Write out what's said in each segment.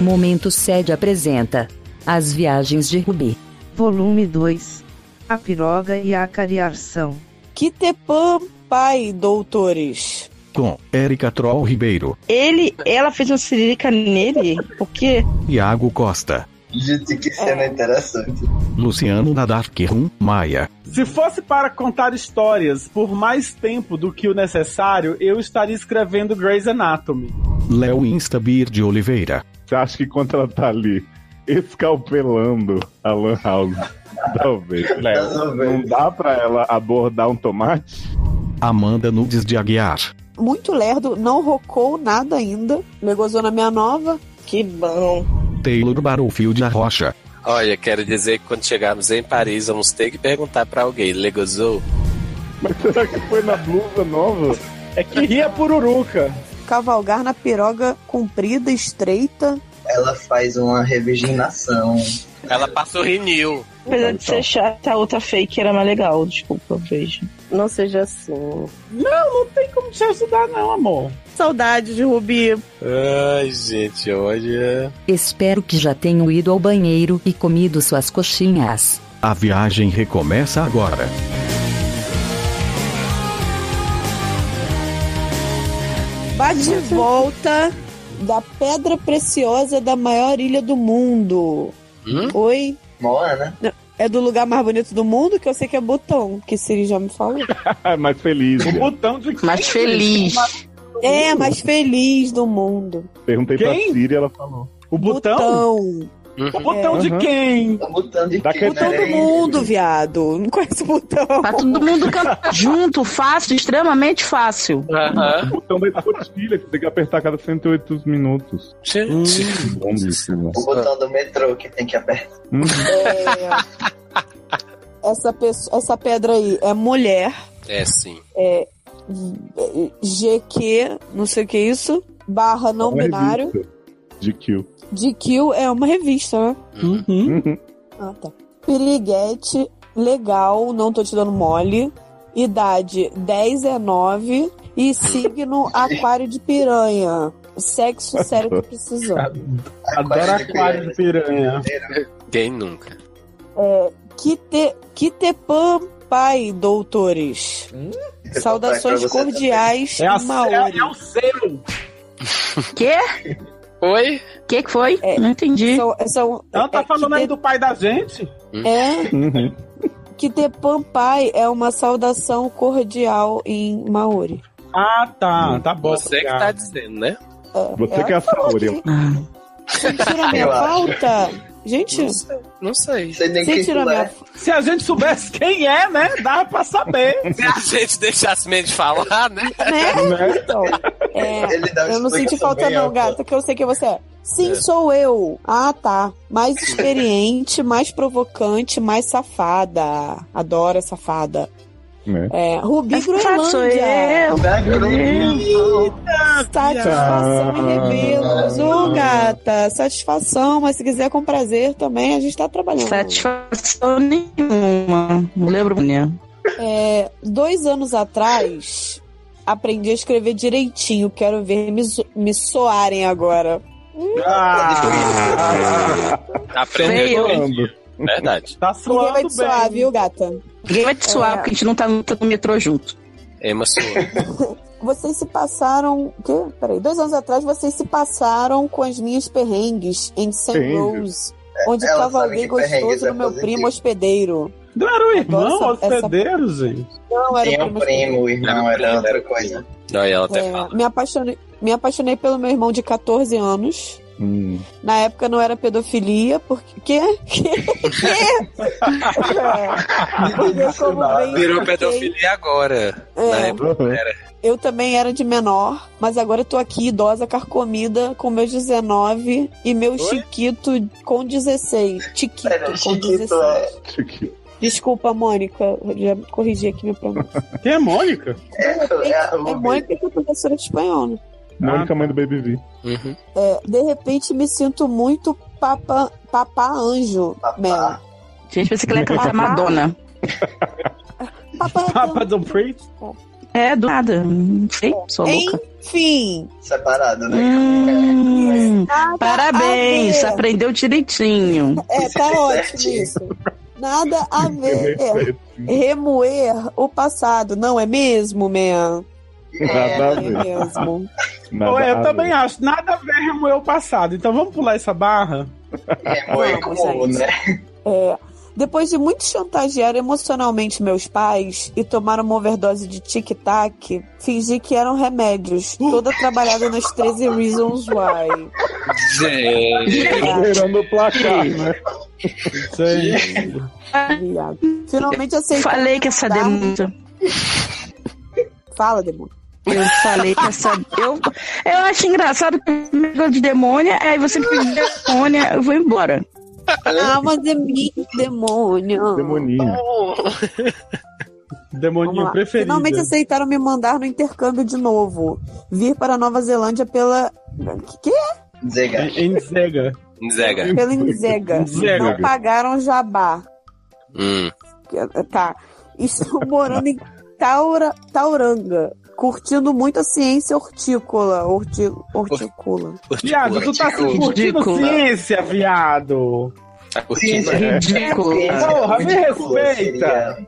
Momento Sede apresenta As Viagens de Rubi. Volume 2 A Piroga e a Cariação. Kitepã, pai, doutores. Com Érica Troll Ribeiro, Ele, ela fez uma cirílica nele? O quê? Iago Costa, Gente, que cena interessante. Luciano Nadarkrum Maia, Se fosse para contar histórias por mais tempo do que o necessário, eu estaria escrevendo Grey's Anatomy. Léo Instabir de Oliveira, Você acha que enquanto ela tá ali escalpelando a Lan House, talvez, Léo, não dá pra ela abordar um tomate? Amanda Nudes de Aguiar, Muito lerdo, não rocou nada ainda. Legozou na minha nova. Que bom. Taylor Barofield da Rocha, Olha, quero dizer que quando chegarmos em Paris, vamos ter que perguntar pra alguém, legozou? Mas será que foi na blusa nova? É que ria pururuca. Cavalgar na piroga comprida, estreita. Ela faz uma revirginação. Ela passa o Renew. Apesar de ser chata, a outra fake era mais legal. Desculpa, vejo. Não seja assim. Não, não tem como te ajudar, não, amor. Saudade de Rubi. Ai, gente, olha. Espero que já tenham ido ao banheiro e comido suas coxinhas. a viagem recomeça agora. Bate de volta da pedra preciosa da maior ilha do mundo. Hum? Oi? Moana? É do lugar mais bonito do mundo, que eu sei que é Butão, que Siri já me falou. Mais feliz. O né? botão de Mais feliz. É, mais feliz do mundo. Perguntei pra Quem? Siri e ela falou. O botão? Butão. O botão de Uhum. quem? Tá botando de Da quê, Butão né? do mundo, viado. Não conhece o botão. Pra todo mundo junto, fácil, extremamente fácil. Aham. O botão da escotilha que tem que apertar a cada 108 minutos. Gente. Bom disso, né? O botão do metrô que tem que apertar. Uhum. É, essa, pessoa, essa pedra aí é mulher. É sim. GQ, não sei o que é isso. Barra não Uma binário. Kill. GQ é uma revista, né? Uhum. Uhum. Ah, tá. Piriguete, legal, não tô te dando mole. Idade 10 é 9. E signo aquário de piranha. Sexo sério que precisou. Adoro aquário de piranha. Quem nunca? Kite, Kitepã Pai, doutores. Saudações Pra você cordiais É, a, Maori. é, é o seu. Quê? Oi? Que que foi? É. Não entendi. São, são, Ela tá é, falando aí Kite- do pai da gente? É, Uhum. Kitepã Pai é uma saudação cordial em Maori. Ah, tá. Tá bom. Você que tá dizendo, né? Você que é a Saori. A minha pauta? Gente, Não sei. Não sei. Não sei nem quem minha é. Se a gente soubesse quem é, né? Dava pra saber. Se a gente deixasse meio de falar, né? né? Então, é, eu não senti falta não, gata, que eu sei que você é. Sim, É. sou eu. Ah, tá. Mais experiente, mais provocante, mais safada. Adoro safada. Né? É, Rubi Essa sou Groenlândia. Satisfação em revelos. Ô, gata, satisfação, mas se quiser com prazer também, a gente tá trabalhando. Satisfação nenhuma. Não lembro, né? É, dois anos atrás, aprendi a escrever direitinho. Quero ver me, me soarem agora. Ah, direitinho. Verdade. tá Ninguém vai suando te soar, bem. viu, gata? Ninguém vai te suar, É. porque a gente não tá no metrô junto. Emma sua. Vocês se passaram. O quê? Peraí, dois anos atrás vocês se passaram com as minhas perrengues em St. Rose, onde cavalguei sabe que perrengues gostoso é no meu positivo. primo hospedeiro. Não era o irmão Adoro essa- hospedeiro, gente? Não, era Tinha o um primo irmão Era era outra coisa. Não, e ela até É, fala. me, apaixonei, me apaixonei pelo meu irmão de 14 anos. Hum. Na época não era pedofilia, porque. Quê? Quê? Quê? É, porque bem Virou expliquei, pedofilia agora. É. Na época Uhum. era. Eu também era de menor, mas agora eu tô aqui, idosa, carcomida, com meus 19 e meu Oi? Chiquito com 16. Chiquito Pera, com Chiquito 16. é. Chiquito. Desculpa, Mônica, já corrigi aqui minha pronúncia. Quem é Mônica? É, é a É Ruby. Mônica que é professora de espanhol, né? Mônica, mãe do Baby V. Uhum. É, de repente me sinto muito papa, papá anjo, Mel. Gente, pensei que ela ia cantar Madonna. Papá, Papa do Preach? É, do nada. Não sei, sou louca. Enfim. Separado, né? Hum, Nada parabéns, a aprendeu direitinho. É, tá ótimo isso. Nada a ver. Remoer o passado, não é mesmo, man? Nada a É ver. mesmo. É, eu também acho. Nada a ver remoer o passado. Então vamos pular essa barra? Gente. né? É, depois de muito chantagear emocionalmente meus pais e tomar uma overdose de tic-tac, fingi que eram remédios, toda trabalhada nas 13 Reasons Why. Gente. Esperando o placar, né? Gente. Finalmente aceitei. Falei que essa demônia. Fala, demônio. Eu falei que essa. Eu, eu acho engraçado que eu de demônia, aí você me pediu demônia, eu vou embora. Ah, mas é minha demônio. Demoninho. Demoninho preferido. Finalmente aceitaram me mandar no intercâmbio de novo. Vir para a Nova Zelândia pela. Que? Zega. Em Zega. Zega. Pela. Nzega. Não pagaram jabá. Hum. Tá. Estou morando em Taura, Tauranga. Curtindo muito a ciência hortícola. Horti, hortícola. Viado, tu tá se curtindo Ridículo. ciência, viado. Tá curtindo? Ridículo. Porra, me respeita.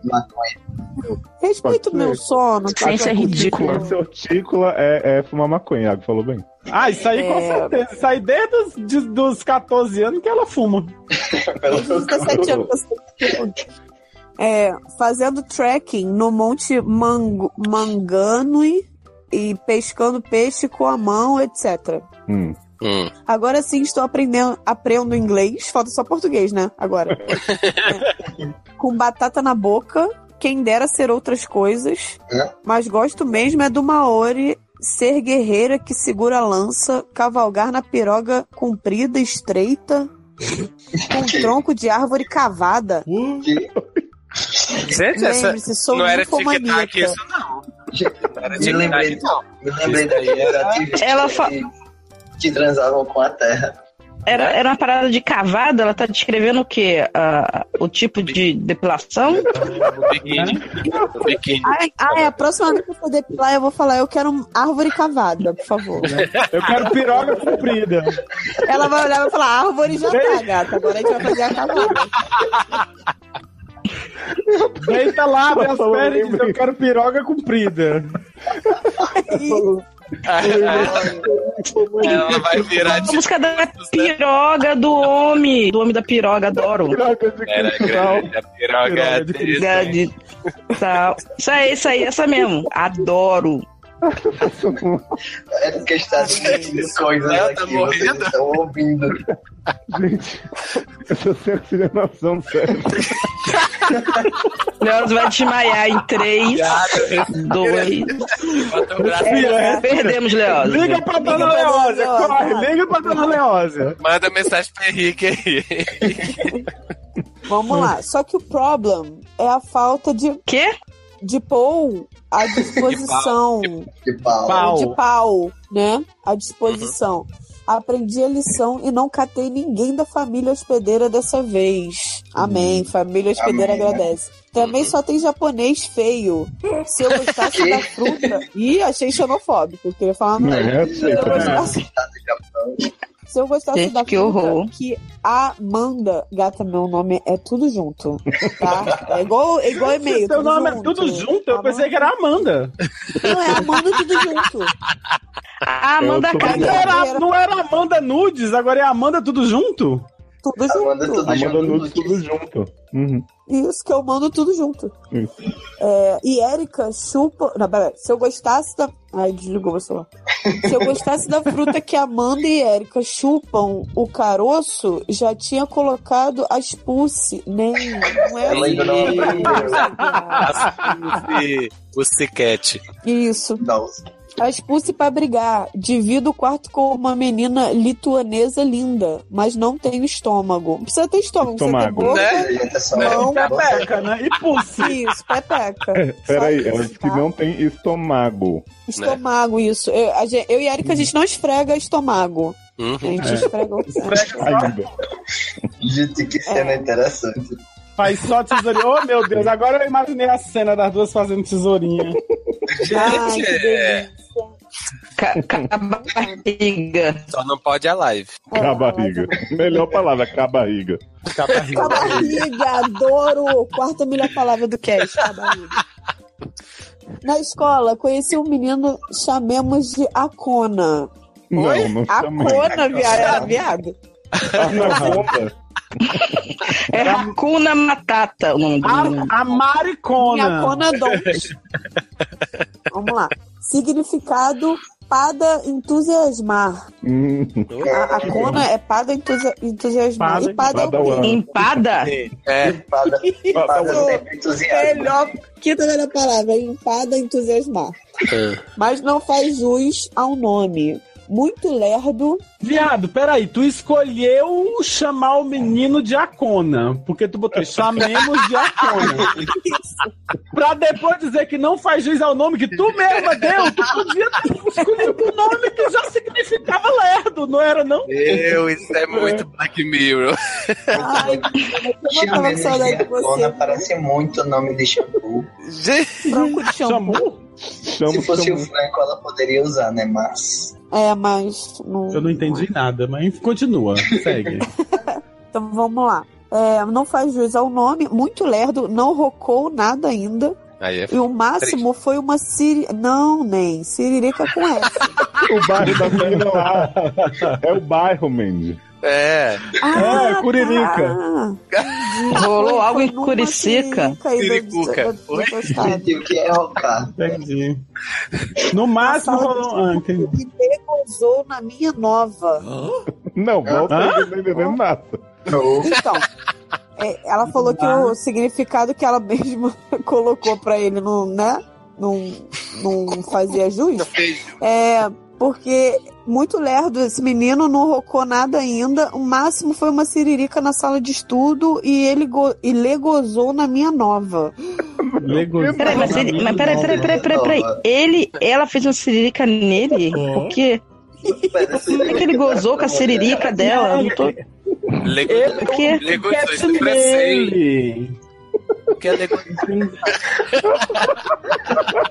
Respeito o meu sono. tá? Ciência é ridícula. Ciência hortícola é, é fumar maconha, Iago falou bem. Ah, isso aí com É. certeza. Isso aí desde os de- dos 14 anos que ela fuma. Pelo 17 anos É, fazendo trekking no Monte Mango, Manganui e pescando peixe com a mão, etc. Hum. Hum. Agora sim estou aprendendo, aprendo inglês, falta só português, né? Agora. É. Com batata na boca, quem dera ser outras coisas, Hã? mas gosto mesmo é do Maori ser guerreira que segura a lança, cavalgar na piroga comprida, estreita, com tronco de árvore cavada. Gente, essa não era tic-tac isso, não. Não era Me lembrei, não. me lembrei daqueles ativistas Ela fa- que, transavam com a terra. Era, era uma parada de cavada, ela tá descrevendo o quê? Ah, o tipo de depilação? O biquíni. Biquíni. Ai, ai, a próxima vez que eu for depilar, eu vou falar, eu quero uma árvore cavada, por favor. Eu quero piroga comprida. Ela vai olhar e vai falar, árvore já tá, gata. Agora a gente vai fazer a cavada. Deita lá, abre as Eu pernas eu quero piroga comprida. Ela vai virar A de música da piroga do homem. Do homem da piroga, adoro. Piroga de Era cristal. grande, a piroga Piroga de de- tal. Isso aí, isso aí, essa mesmo. Adoro. É porque está dizendo coisas Ela aqui, tá vocês morrendo. estão ouvindo. Gente, eu só sei a coordenação sério. Leoz vai desmaiar em 3, 2. Bota o braço É. Perdemos, Leoz. Liga pra dona Leózia, dona corre, liga pra dona Leózia. Manda mensagem pro Henrique aí. Vamos lá. Só que o problem é a falta de, Quê? de pôr à disposição. Que pau. Pau. de pau, né? À disposição. Aprendi a lição e não catei ninguém da família hospedeira dessa vez. Amém. Família hospedeira Amém, né? agradece. Também só tem japonês feio. Se eu gostasse da fruta. Ih, achei xenofóbico. Queria falar Não, não. é Se eu aceito, né? gostasse, se eu gostasse Gente, da que fruta horror. que Amanda, gata, meu nome é tudo junto, tá? É igual, é igual e-mail. Seu nome é junto. tudo junto? Eu pensei que era Amanda. Não, é Amanda tudo junto. Ah, manda Eu tô- cá. Não era, não era Amanda Nudes, agora é Amanda tudo junto? Tudo junto. Amanda tudo Amanda junto. Nudes tudo junto. Uhum. Isso, que eu mando tudo junto. É, e Érica chupa. Não, pera, se eu gostasse da. Ai, desligou o celular. Se eu gostasse da fruta que Amanda e Érica chupam o caroço, já tinha colocado as pulse. Nem. Não é Eu lembro não. E o Ciquete. Isso. Não. As pulse pra brigar. Divido o quarto com uma menina lituanesa linda, mas não tenho estômago. Não precisa ter estômago, Estômago. precisa ter boca. Né? É Não, Pepeca, né? E pulse. Isso, pepeca. Peraí, Só ela isso, disse que tá? não tem estômago. Estômago, isso. Eu, a gente- eu e a Erika, a gente não esfrega estômago. A Uhum. gente esfrega o Ainda. Gente, que cena interessante. Faz só tesourinha. Oh, meu Deus, agora eu imaginei a cena das duas fazendo tesourinha. Ai, que delícia. Barriga. Só não pode a live. Cabarriga. Melhor palavra, cabarriga. Cabarriga, adoro! Quarta melhor palavra do cast, cabarriga. Na escola, conheci um menino, chamemos de Acona. Não, não chamei. Acona, viado, viado. Anaconda. É Hakuna Matata o nome do. A, a Maricona. Vamos lá. Significado, pada entusiasmar. Hum, A, a cona é pada entusi- entusiasmar. Pada- e pada é o Padawan. quê? Empada? É, Pada, pada sempre. Melhor, quinta melhor palavra, empada entusiasmar. Mas não faz jus ao nome. Muito lerdo. Viado, peraí, tu escolheu chamar o menino de Acona, porque tu botou chamemos de Acona. pra depois dizer que não faz juiz ao nome que tu mesma deu, tu podia ter escolhido um nome que já significava lerdo, não era não? meu, isso é muito Black Mirror. Ai, eu tava com Chamemos saudade de você. Acona parece muito nome de shampoo. Gente, Branco de shampoo. Chamou? chamo, Se fosse o chamo. Franco, ela poderia usar, né? Mas. É, mas. Não... Eu não entendi nada, mas continua, segue. Então vamos lá. É, não faz jus ao nome. Muito lerdo. Não rocou nada ainda. Aí é E o máximo foi uma siri... Não, nem. Siririca com S. O bairro da menina lá. É o bairro, Mandy. É, Ah, Curirica. tá. Rolou Foi- algo foi em Curicica. Entendi o que é rocar. Entendi. No máximo rolou. Ah, entendi. E negozou na minha nova. Não, volta eu não entendendo nada. Então, é, ela falou que o significado que ela mesma colocou pra ele não, né? Não, não fazia jus. É porque muito lerdo, esse menino não rocou nada ainda. O máximo foi uma siririca na sala de estudo e ele go, e legozou na minha nova. Lego. Peraí, mas, ele, mas peraí, peraí, peraí, peraí, peraí. Ele, ela fez uma siririca nele? Por quê? Como é que ele gozou com a siririca dela? Eu não tô... Lego, Ele- Por quê? Lego Que é Lego.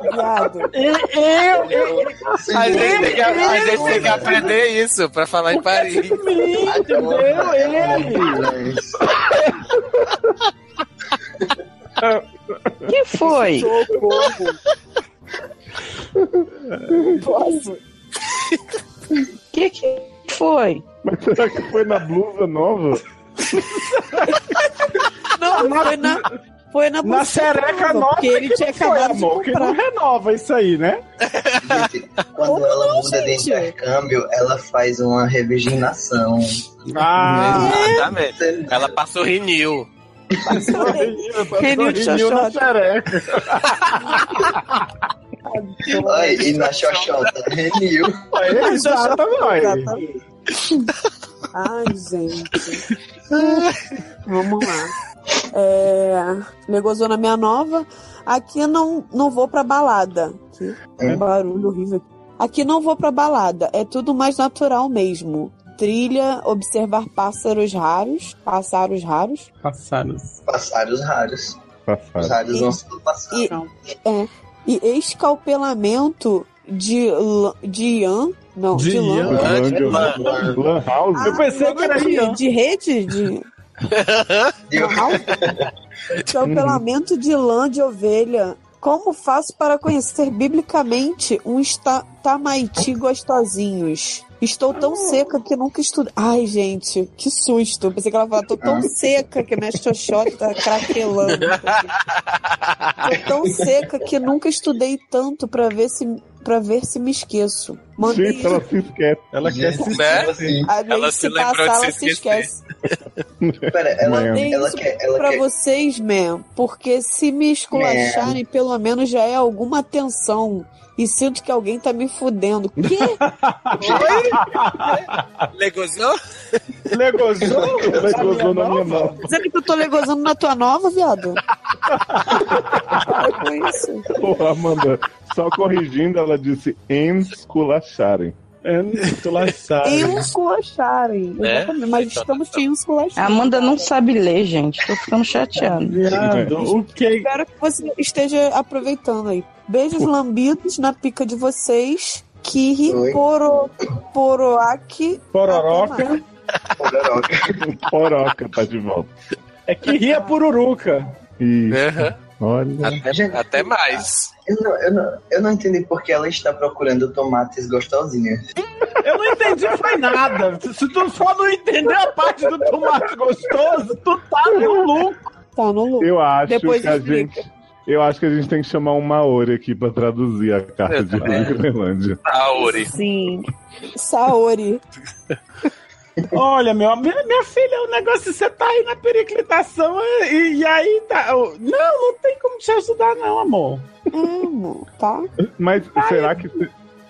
Viado. Eu, eu, A gente, tem que, a gente tem que aprender isso pra falar em Paris. entendeu? Ele. Quem foi? Posso? Que que foi? Mas será que foi na blusa nova? Não, foi na. Foi na, Na sereca nova. Porque ele tinha Foi, acabado de amor, que não comprar. renova isso aí, né? Gente, quando Como ela não, muda de gente? intercâmbio, ela faz uma revirginação. Ah, Exatamente. Ela passou Renew. Renew de Renew na xoxota. xereca. Ai, e na xoxota, renew. Exatamente. Ai, gente. Vamos lá. É, negociou na minha nova. Aqui não, não vou pra balada. Aqui, um barulho horrível. Aqui não vou pra balada. É tudo mais natural mesmo. Trilha, observar pássaros raros. Pássaros raros. Passados. Passados raros. Os Safado. raros não são passados. E, é, e escalpelamento de, lã- de Ian. Não, de, De lã. House? Eu pensei que era de, Ian. de rede? De, Eu- Escalpelamento de lã de ovelha. Como faço para conhecer biblicamente um esta- tamaiti gostosinhos? Estou tão seca que nunca estudei. Ai, gente, que susto. Pensei que ela falava, tô tão seca que minha xoxota tá craquelando. Tô tão seca que nunca estudei tanto para ver se para ver se me esqueço. Mandei Gente, ela se esquece. Ela quer se Né? assim, gente ela se, se passar, ela se esquecer. esquece. Pera, ela, Mandei ela isso quer. Ela pra quer vocês, man, porque se me esculacharem, pelo menos já é alguma atenção. E sinto que alguém tá me fudendo. Quê? Legozou? Legozou? Ela gozou na minha nova. Dizendo que eu tô legozando na tua nova, viado? Com isso. Porra, Amanda, só corrigindo, ela disse esculacharem. É, esculacharem. Esculacharem. É? Exatamente. Mas estamos te esculachando. A Amanda não sabe ler, gente. Tô ficando chateado. Viado, o que? Espero que você esteja aproveitando aí. Beijos lambidos na pica de vocês. Kiri. Poro, Poroaki. Pororoca. Poroca tá de volta. É que ria pururuca. E Aham. olha. Até, Gente, até mais. Eu não, eu, não, eu não entendi porque ela está procurando tomates gostosinhos. Eu não entendi foi nada. Se tu só não entender a parte do tomate gostoso, tu tá no lucro. Tá no lucro. Eu acho Depois que a explica. gente. Eu acho que a gente tem que chamar um Maori aqui pra traduzir a carta de. Groenlândia. Auri. Sim. Saori. Olha, meu, minha, minha filha, o negócio você tá aí na periclitação e, e aí tá. Não, não tem como te ajudar, não, amor. Hum, tá. Mas será que.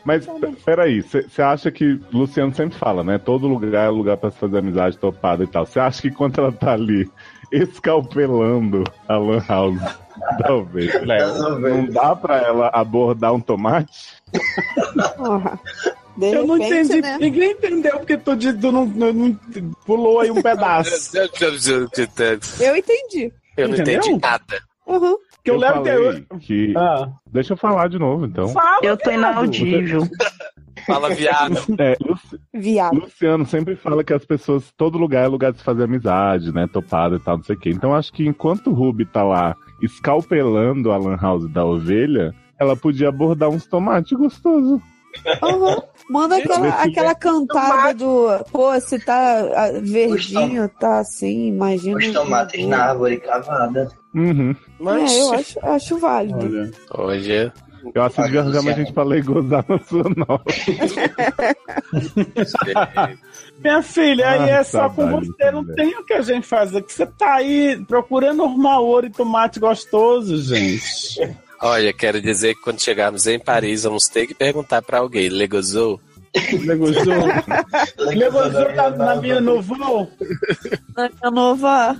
Mas peraí, você acha que. Luciano sempre fala, né? Todo lugar é lugar pra se fazer amizade topada e tal. Você acha que quando ela tá ali escalpelando a Lan House ovelha, Das não dá pra ela abordar um tomate? Porra. De Eu não repente, entendi. né? Ninguém entendeu porque tu, tu não, não- não- pulou aí um pedaço. Eu entendi. Eu não Entendeu? entendi nada. Uhum. Que eu, levo falei teu. que. Ah, Deixa eu falar de novo, então. fala, Eu tô inaudível. Fala, viado. É, Luci- Viado. Luciano sempre fala que as pessoas, todo lugar é lugar de se fazer amizade, né? Topada e tal, não sei o quê. Então acho que enquanto o Ruby tá lá escalpelando a Lan House da ovelha, ela podia abordar uns tomates gostosos. Uhum. Manda aquela, aquela cantada do. Pô, se tá ah, verdinho, tá assim, imagina. Os tomates na árvore cavada. Uhum. Mas, É, eu acho, acho válido. Olha. olha, Eu acho que mais gente pra gozar na sua nova. Minha filha, aí Ah, é só com você, não tem o que a gente fazer. Que você tá aí procurando arrumar ouro e tomate gostoso, gente. olha, quero dizer que quando chegarmos em Paris, vamos ter que perguntar pra alguém. Legozou? Legozou? Legozou na, na minha no voo? Na nova.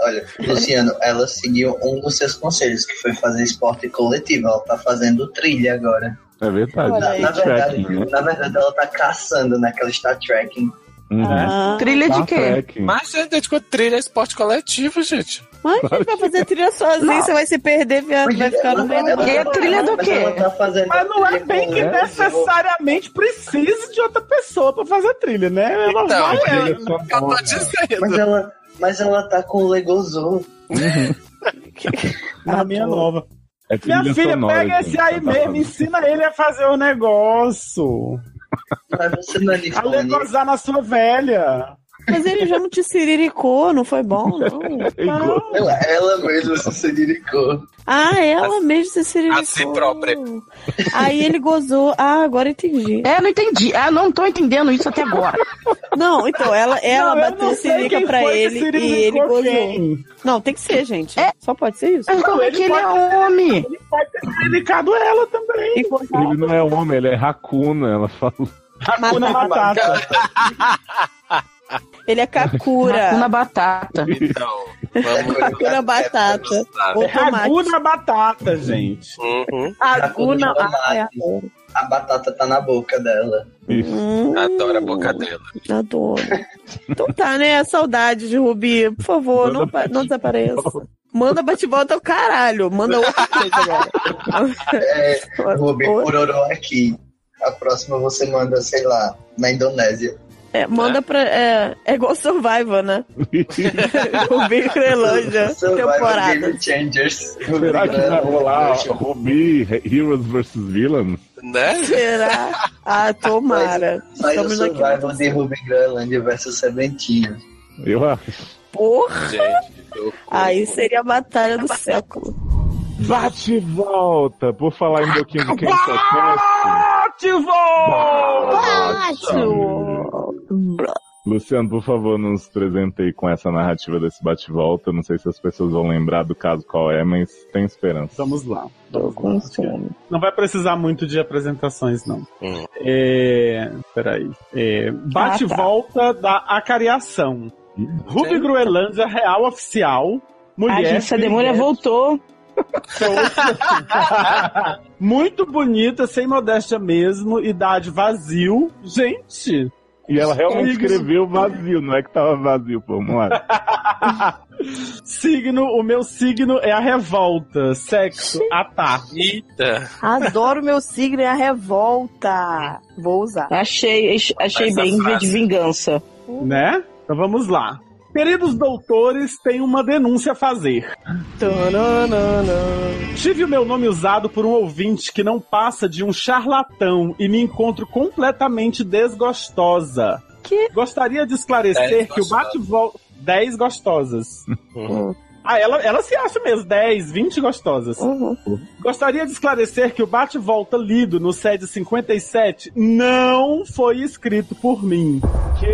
Olha, Luciano, ela seguiu um dos seus conselhos, que foi fazer esporte coletivo. Ela tá fazendo trilha agora. É verdade. Na, na verdade, né? na verdade, ela tá caçando, né? Que ela está tracking. Uhum. Ah, Trilha de Tá quê? Mas é de trilha é esporte coletivo, gente. mas quem vai fazer trilha sozinho, você vai se perder, viado, vai ficar no meio do E a trilha do quê? tá Mas não é bem que necessariamente precise de outra pessoa pra fazer trilha, né? Ela Então, vai, Trilha ela- Eu tô dizendo. Mas ela, mas ela tá com o Legozou. na minha nova. É Minha filha, sonora, pega gente, esse aí ela tá mesmo, falando. ensina ele a fazer o negócio. Mas você não é de A fone. legozar na sua velha. Mas ele já não te siriricou, não foi bom, não. É igual- Ela, ela mesma se siriricou. Ah, ela mesmo se siriricou. a si própria. Aí ele gozou. Ah, agora entendi. É, não entendi. Ah, não tô entendendo isso até agora. Não, então, ela, ela Não, eu bateu não sirica pra ele e ele gozou. quem. Não, tem que ser, gente. É. Só pode ser isso. Mas como é ele que ele é pode- homem? Ele pode ter ela também. Ele não é homem, ele é racuna, ela falou. Hakuna Matata. Ele é Kakura. Na batata. Então, vamos. Hakuna Batata. Hakuna Batata, gente. Uhum. Ah, é. Tomate. A batata tá na boca dela. Isso. Hum, Adoro a boca dela. adoro. Então tá, né? Saudade de Rubi. Por favor, não, pa- não desapareça. Manda bate-volta ao caralho. Manda outra coisa agora. É? Pororó aqui. A próxima você manda, sei lá, na Indonésia. É, manda pra. É, é igual Survivor, né? Rubi Crelândia. Temporada. Game Changers. Será que vai rolar Ruby Heroes vs Villains? Né? Será? Ah, tomara. Sai o Estamos aqui. Survival de Ruby Groenlândia versus Seventinho. Eu acho. Porra! Gente, Aí seria a batalha do século. Bate e volta! Por falar em Boquinha de quem só Luciano, por favor, nos presentei com essa narrativa desse bate-volta. Não sei se as pessoas vão lembrar do caso qual é, mas tem esperança. Vamos lá. Tô com fome. Não vai precisar muito de apresentações, não. Hum. É. Peraí. É, Bate-volta da acariação. Ruby. Groenlândia, real oficial. A Mulher. agência Demônia piriguete. voltou. Muito bonita, sem modéstia mesmo, idade vazio. Gente! E ela realmente escreveu vazio, não é que tava vazio, pô, vamos lá. signo, o meu signo é a revolta. Sexo, atar. Eita. Adoro meu signo, é a revolta. Vou usar. Achei, achei Essa bem frase. de vingança. Né? Então vamos lá. Queridos doutores, tenho uma denúncia a fazer. Tive o meu nome usado por um ouvinte que não passa de um charlatão e me encontro completamente desgostosa. Que? Gostaria de esclarecer Dez que o bate-volta. 10 gostosas. Uhum. Ah, ela, ela se acha mesmo, 10, 20 gostosas. Uhum. Gostaria de esclarecer que o bate-volta lido no SED 57 não foi escrito por mim.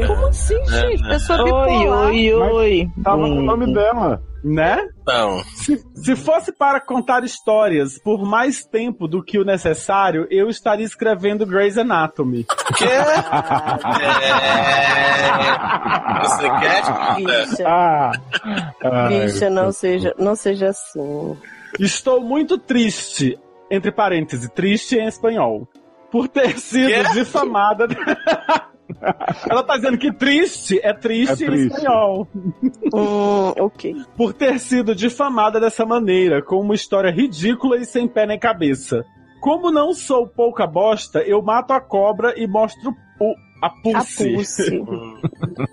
Como assim, gente? Pessoa Oi, bipolar. oi, oi. Tava no Hum. nome dela. Né? Então, Se, se fosse para contar histórias por mais tempo do que o necessário, eu estaria escrevendo Grey's Anatomy. que? É... Você quer? Bicha, Ah, bicha, não seja, não seja assim. Estou muito triste, entre parênteses, triste em espanhol, por ter sido Quê? difamada. Ela tá dizendo que triste é triste, É em triste. espanhol. Hum, ok. Por ter sido difamada dessa maneira, com uma história ridícula e sem pé nem cabeça. Como não sou pouca bosta, eu mato a cobra e mostro o, a A pulse. pulse.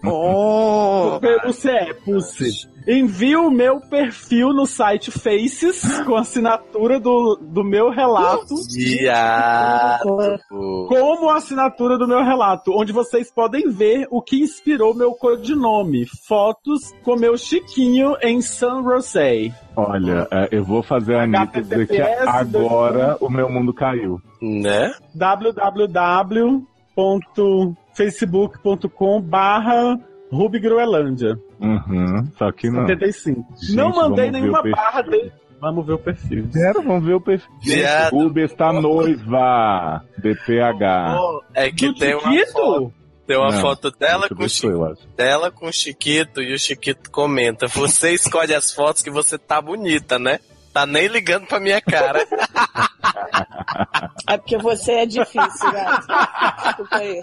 oh. Pelúcia é Pulse. Envio o meu perfil no site Faces com a assinatura do, do meu relato, Viado. como a assinatura do meu relato, onde vocês podem ver o que inspirou meu codinome. Fotos com meu Chiquinho em San José. Olha, é, eu vou fazer a Anitta dizer que agora o meu mundo caiu. Né? www.facebook.com barra Ruby Groenlândia Uhum, só que não. 75. Gente, não mandei nenhuma barra dele. Vamos ver o perfil. Quero, vamos ver o perfil. Viado. Ruby está noiva. DPH. É que Do tem uma Chiquito? foto, tem uma Não, foto dela com, Chi- acho. dela com o Chiquito e o Chiquito comenta: Você escolhe as fotos que você tá bonita, né? Tá nem ligando pra minha cara. É porque você é difícil, gato. Desculpa aí.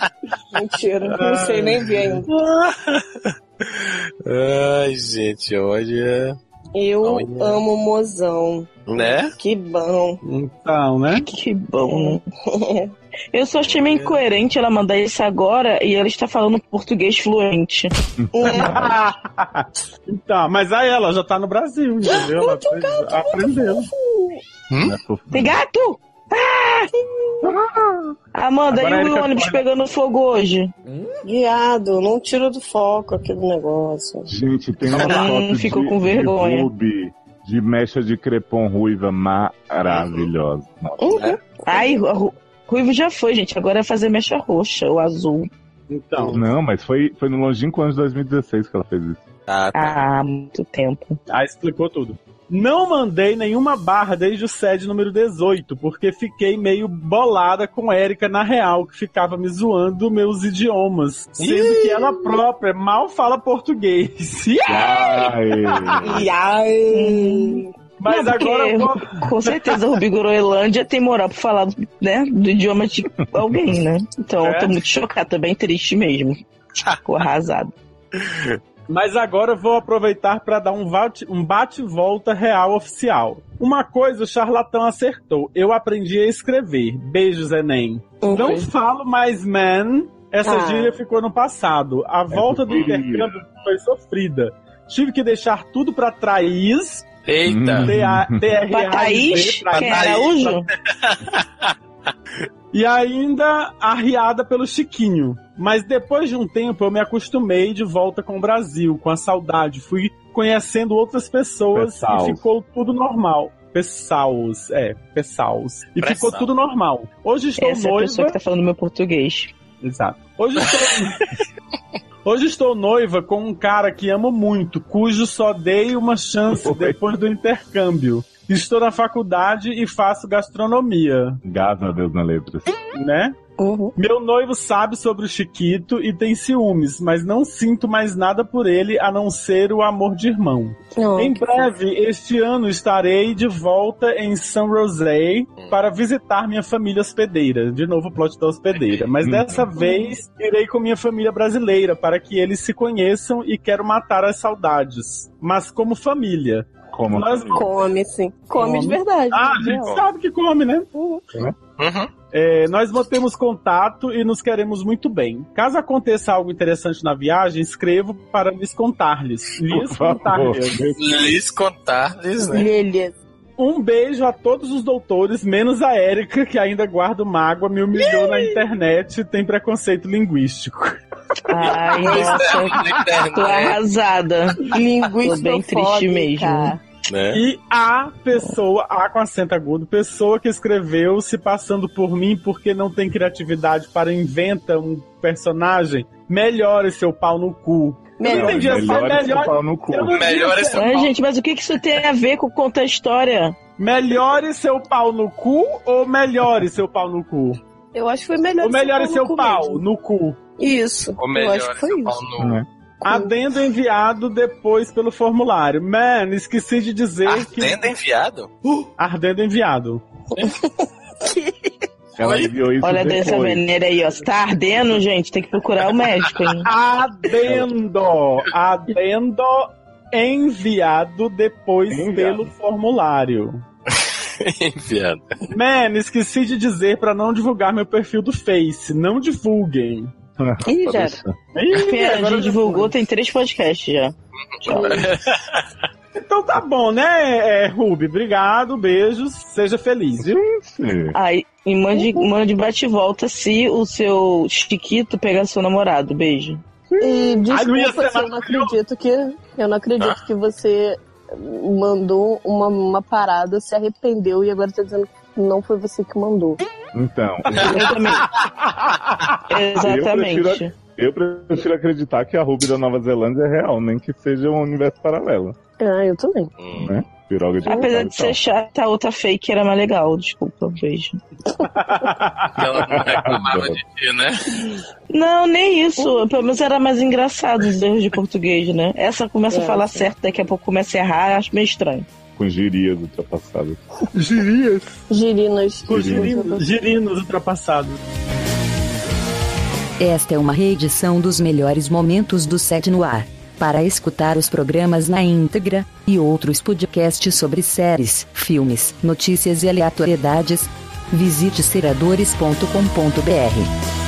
Mentira, não sei nem ver ainda. Ai, gente, olha. Eu Olha. amo mozão. Né? Que bom. Então, né? Que bom. Eu só achei meio incoerente ela mandar isso agora e ela está falando português fluente. Então, mas aí ela já tá no Brasil, entendeu? Ela aprende- aprendeu. Fofinho. Tem gato? Ah! Amanda, Agora e ele o ônibus pegando fogo hoje? Guiado, não tira do foco aquele negócio. Gente, tem uma Hum, foto ficou de, com vergonha. de Ruby, de mecha de crepom ruiva maravilhosa. Uhum. Ai, Ruivo já foi, gente. Agora é fazer mecha roxa, o azul. Então, Não, mas foi, foi no longínquo ano de 2016 que ela fez isso. Ah, tá. Ah, há muito tempo. aí explicou tudo. Não mandei nenhuma barra desde o SED número 18, porque fiquei meio bolada com Érica na real, que ficava me zoando meus idiomas, sendo que ela própria mal fala português. Ai, E ai. Mas Não, porque agora eu vou... Com certeza, o Rubi Groenlândia tem moral pra falar né, do idioma de alguém, né? Então, eu tô É. muito chocada, tô bem triste mesmo. Ficou arrasado. Mas agora eu vou aproveitar para dar um bate- um bate-volta real oficial. Uma coisa o charlatão acertou. Eu aprendi a escrever. Beijos, Enem. Não falo mais man. Essa Ah. gíria ficou no passado. A volta do intercâmbio foi sofrida. Tive que deixar tudo pra Thaís. Eita. Hum. T-A-T-R-A-I-Z, Pra Thaís, pra que é. Araújo? E ainda arriada pelo Chiquinho. Mas depois de um tempo eu me acostumei de volta com o Brasil, com a saudade. Fui conhecendo outras pessoas Pessoals. e ficou tudo normal. Pessoals, é, pessoals. E Pressal. ficou tudo normal. Hoje estou Essa é a noiva. pessoa que tá falando meu português. Exato. Hoje estou... Hoje estou noiva com um cara que amo muito, cujo só dei uma chance Oi. depois do intercâmbio. Estou na faculdade e faço gastronomia, Graças a Deus na letra. né? Uhum. Meu noivo sabe sobre o Chiquito e tem ciúmes, mas não sinto mais nada por ele a não ser o amor de irmão. Oh, em breve, este ano, estarei de volta em São José para visitar minha família hospedeira. De novo, o plot da hospedeira. Mas dessa vez, irei com minha família brasileira para que eles se conheçam e quero matar as saudades. Mas como família. Como Nós- Come, sim. Come, de Come. verdade. Ah, a de gente sabe que come, né? Uhum. É, nós mantemos contato e nos queremos muito bem. Caso aconteça algo interessante na viagem, escrevo para lhes contar-lhes. Lhes contar-lhes. Liz contar-lhes, né? Lelê. Um beijo a todos os doutores, menos a Érica, que ainda guarda mágoa, me humilhou na internet e tem preconceito linguístico. Ai, é, nossa, tô arrasada. Linguística Tô bem triste mesmo. Né? E a pessoa, a com acento agudo, pessoa que escreveu se passando por mim porque não tem criatividade para inventa um personagem, melhore seu pau no cu. Eu não entendi, é Melhor melhor. pau no cu. Melhor entendi, esse Ai, gente, mas o que que isso tem a ver com contar a história? Melhore seu pau no cu ou melhore seu pau no cu? Eu acho que foi melhor. Ou melhore seu no pau no cu? Isso. Ou eu melhor, acho que foi seu pau isso. no... Né? Adendo enviado depois pelo formulário. Man, esqueci de dizer que. Ardendo enviado? Ardendo enviado. Ela enviou isso Olha dessa maneira aí, ó. Se tá ardendo, gente, tem que procurar o médico, hein? Adendo! Adendo enviado depois Enviado. pelo formulário. enviado. Man, esqueci de dizer pra não divulgar meu perfil do Face. Não divulguem. Ih, já. Ih, Pera, a gente divulgou, tem três podcasts já. Tchau. Então tá bom, né, é, Ruby? Obrigado, beijos, seja feliz, viu? Aí, e mande, mande bate e volta se o seu Chiquito pegar seu namorado. Beijo. E Ai, desculpa ser se eu não acredito que. Eu não acredito que você mandou uma, uma parada, se arrependeu e agora tá dizendo que não foi você que mandou. Então, Eu também. Exatamente. eu prefiro acreditar que a Ruby da Nova Zelândia é real, nem que seja um universo paralelo, Ah, eu também. Hum. né? Piroga de Apesar de ser chata, a outra fake era mais legal. Desculpa, beijo. Ela não reclamava de ti, né? Não, nem isso. Pelo menos era mais engraçado os erros de português, né? Essa começa a É, falar sim. certo, daqui a pouco começa a errar, acho meio estranho. Com girias ultrapassadas. Girias. Girinas. Girinos, girinos ultrapassados. Esta é uma reedição dos melhores momentos do Set no Ar. Para escutar os programas na íntegra e outros podcasts sobre séries, filmes, notícias e aleatoriedades, visite seradores.com.br.